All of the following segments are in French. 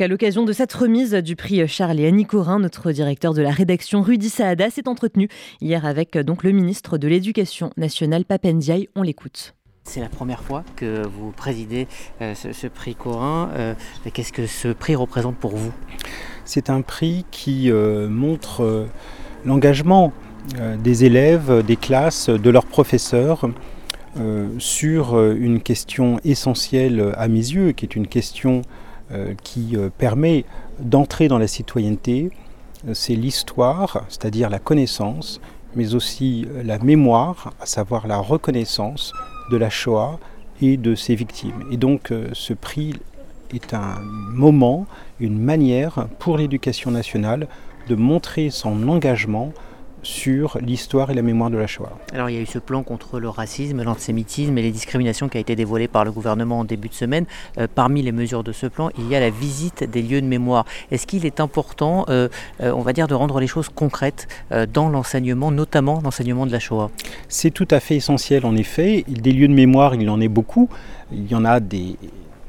À l'occasion de cette remise du prix Charles et Annie Corin, notre directeur de la rédaction Rudy Saada s'est entretenu hier avec donc le ministre de l'Éducation nationale Papendiaï. On l'écoute. C'est la première fois que vous présidez euh, ce, prix Corin. Euh, qu'est-ce que ce prix représente pour vous? C'est un prix qui euh, montre l'engagement des élèves, des classes, de leurs professeurs sur une question essentielle à mes yeux, qui est une question euh, qui euh, permet d'entrer dans la citoyenneté, euh, c'est l'histoire, c'est-à-dire la connaissance, mais aussi la mémoire, à savoir la reconnaissance de la Shoah et de ses victimes. Et donc ce prix est un moment, une manière pour l'éducation nationale de montrer son engagement sur l'histoire et la mémoire de la Shoah. Alors il y a eu ce plan contre le racisme, l'antisémitisme et les discriminations qui a été dévoilé par le gouvernement en début de semaine. Euh, parmi les mesures de ce plan, il y a la visite des lieux de mémoire. Est-ce qu'il est important, euh, euh, on va dire, de rendre les choses concrètes dans l'enseignement, notamment l'enseignement de la Shoah? C'est tout à fait essentiel en effet. Des lieux de mémoire, il en est beaucoup. Il y en a des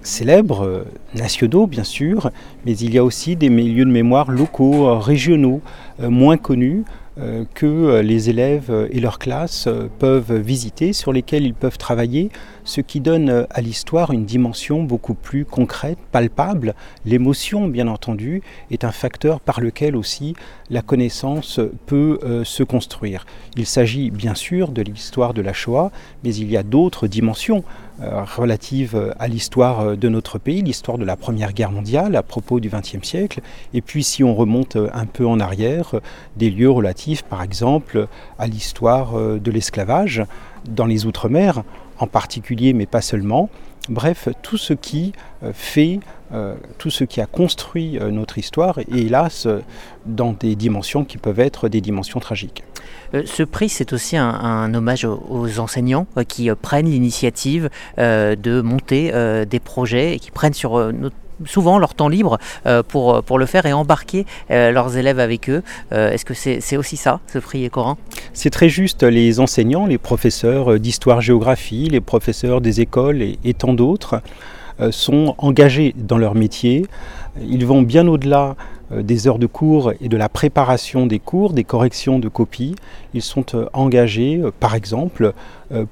célèbres, nationaux bien sûr, mais il y a aussi des lieux de mémoire locaux, régionaux, moins connus. Euh, que euh, les élèves et leurs classes euh, peuvent visiter, sur lesquels ils peuvent travailler, ce qui donne à l'histoire une dimension beaucoup plus concrète, palpable. L'émotion, bien entendu, est un facteur par lequel aussi la connaissance peut se construire. Il s'agit bien sûr de l'histoire de la Shoah, mais il y a d'autres dimensions relatives à l'histoire de notre pays, l'histoire de la Première Guerre mondiale à propos du XXe siècle, et puis si on remonte un peu en arrière, des lieux relatifs par exemple, à l'histoire euh, de l'esclavage dans les Outre-mer, en particulier, mais pas seulement. Bref, tout ce qui euh, fait, euh, tout ce qui a construit notre histoire, et hélas, dans des dimensions qui peuvent être des dimensions tragiques. Ce prix, c'est aussi un, hommage aux, enseignants qui prennent l'initiative de monter des projets et qui prennent sur souvent leur temps libre euh, pour, pour le faire et embarquer euh, leurs élèves avec eux. Euh, est-ce que c'est aussi ça, ce prix Coran C'est très juste. Les enseignants, les professeurs d'histoire-géographie, les professeurs des écoles et, tant d'autres sont engagés dans leur métier. Ils vont bien au-delà des heures de cours et de la préparation des cours, des corrections de copies. Ils sont engagés, par exemple,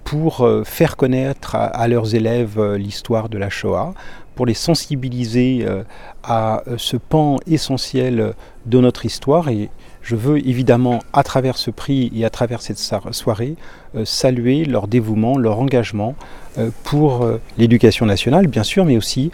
pour faire connaître à leurs élèves l'histoire de la Shoah, pour les sensibiliser euh, à euh, ce pan essentiel de notre histoire. Je veux évidemment, à travers ce prix et à travers cette soirée, euh, saluer leur dévouement, leur engagement pour l'éducation nationale, bien sûr, mais aussi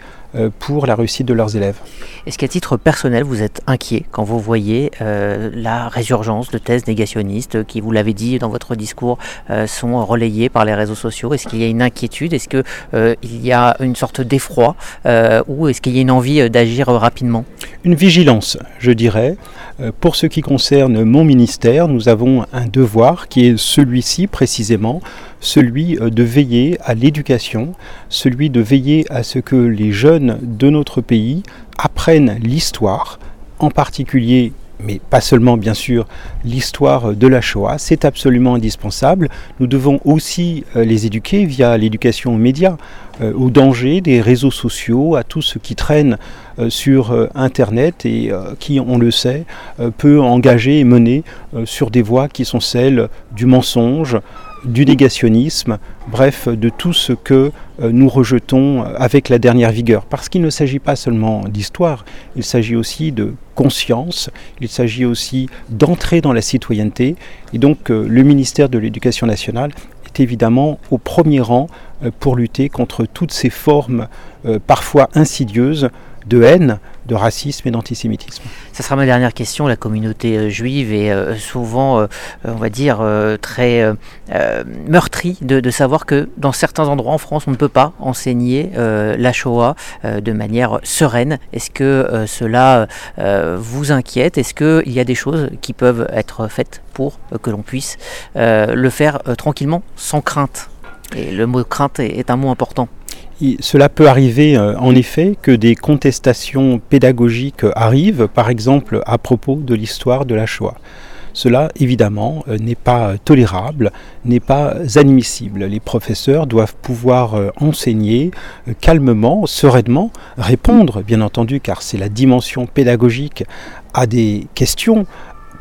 pour la réussite de leurs élèves. Est-ce qu'à titre personnel, vous êtes inquiet quand vous voyez la résurgence de thèses négationnistes qui, vous l'avez dit dans votre discours, sont relayées par les réseaux sociaux? Est-ce qu'il y a une inquiétude? Est-ce qu'il y a une sorte d'effroi euh, ou est-ce qu'il y a une envie euh, d'agir rapidement? Une vigilance, je dirais. Euh, pour ce qui concerne mon ministère, nous avons un devoir qui est celui-ci précisément, celui de veiller à l'éducation, celui de veiller à ce que les jeunes de notre pays apprennent l'histoire, en particulier mais pas seulement bien sûr l'histoire de la Shoah, c'est absolument indispensable. Nous devons aussi les éduquer via l'éducation aux médias. Euh, au danger des réseaux sociaux, à tout ce qui traîne euh, sur euh, Internet et qui, on le sait, peut engager et mener sur des voies qui sont celles du mensonge, du négationnisme, bref, de tout ce que nous rejetons avec la dernière vigueur. Parce qu'il ne s'agit pas seulement d'histoire, il s'agit aussi de conscience, il s'agit aussi d'entrer dans la citoyenneté. Et donc le ministère de l'Éducation nationale est évidemment au premier rang euh, pour lutter contre toutes ces formes euh, parfois insidieuses de haine, de racisme et d'antisémitisme. Ça sera ma dernière question. La communauté euh, juive est souvent, on va dire, très meurtrie de, savoir que dans certains endroits en France, on ne peut pas enseigner la Shoah de manière sereine. Est-ce que cela vous inquiète? Est-ce qu'il y a des choses qui peuvent être faites pour que l'on puisse le faire tranquillement, sans crainte? Et le mot crainte est, un mot important. Cela peut arriver euh, en effet que des contestations pédagogiques arrivent, par exemple à propos de l'histoire de la Shoah. Cela, évidemment, n'est pas tolérable, n'est pas admissible. Les professeurs doivent pouvoir enseigner calmement, sereinement, répondre, bien entendu, car c'est la dimension pédagogique à des questions,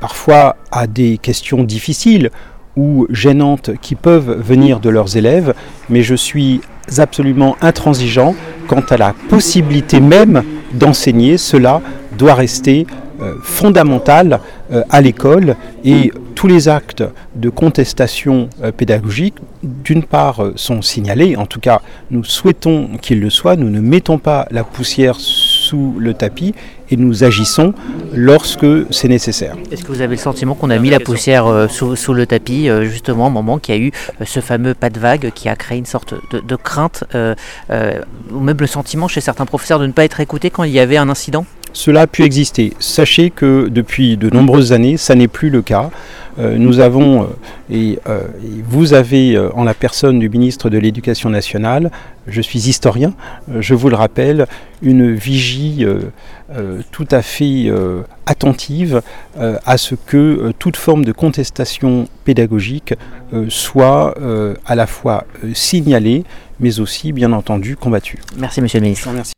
parfois à des questions difficiles ou gênantes qui peuvent venir de leurs élèves, mais je suis absolument intransigeant quant à la possibilité même d'enseigner. Cela doit rester euh, fondamental euh, à l'école et tous les actes de contestation euh, pédagogique, d'une part, sont signalés, en tout cas nous souhaitons qu'ils le soient, nous ne mettons pas la poussière sous le tapis et nous agissons lorsque c'est nécessaire. Est-ce que vous avez le sentiment qu'on a mis la poussière euh, sous, le tapis, euh, justement au moment qu'il y a eu euh, ce fameux pas de vague qui a créé une sorte de, crainte, ou même le sentiment chez certains professeurs de ne pas être écoutés quand il y avait un incident? Cela a pu exister. Sachez que depuis de nombreuses années, ça n'est plus le cas. Euh, nous avons, euh, euh, et, vous avez en la personne du ministre de l'Éducation nationale, je suis historien, je vous le rappelle, une vigie tout à fait attentive à ce que toute forme de contestation pédagogique soit à la fois signalée, mais aussi, bien entendu, combattue. Merci, monsieur le ministre. Merci.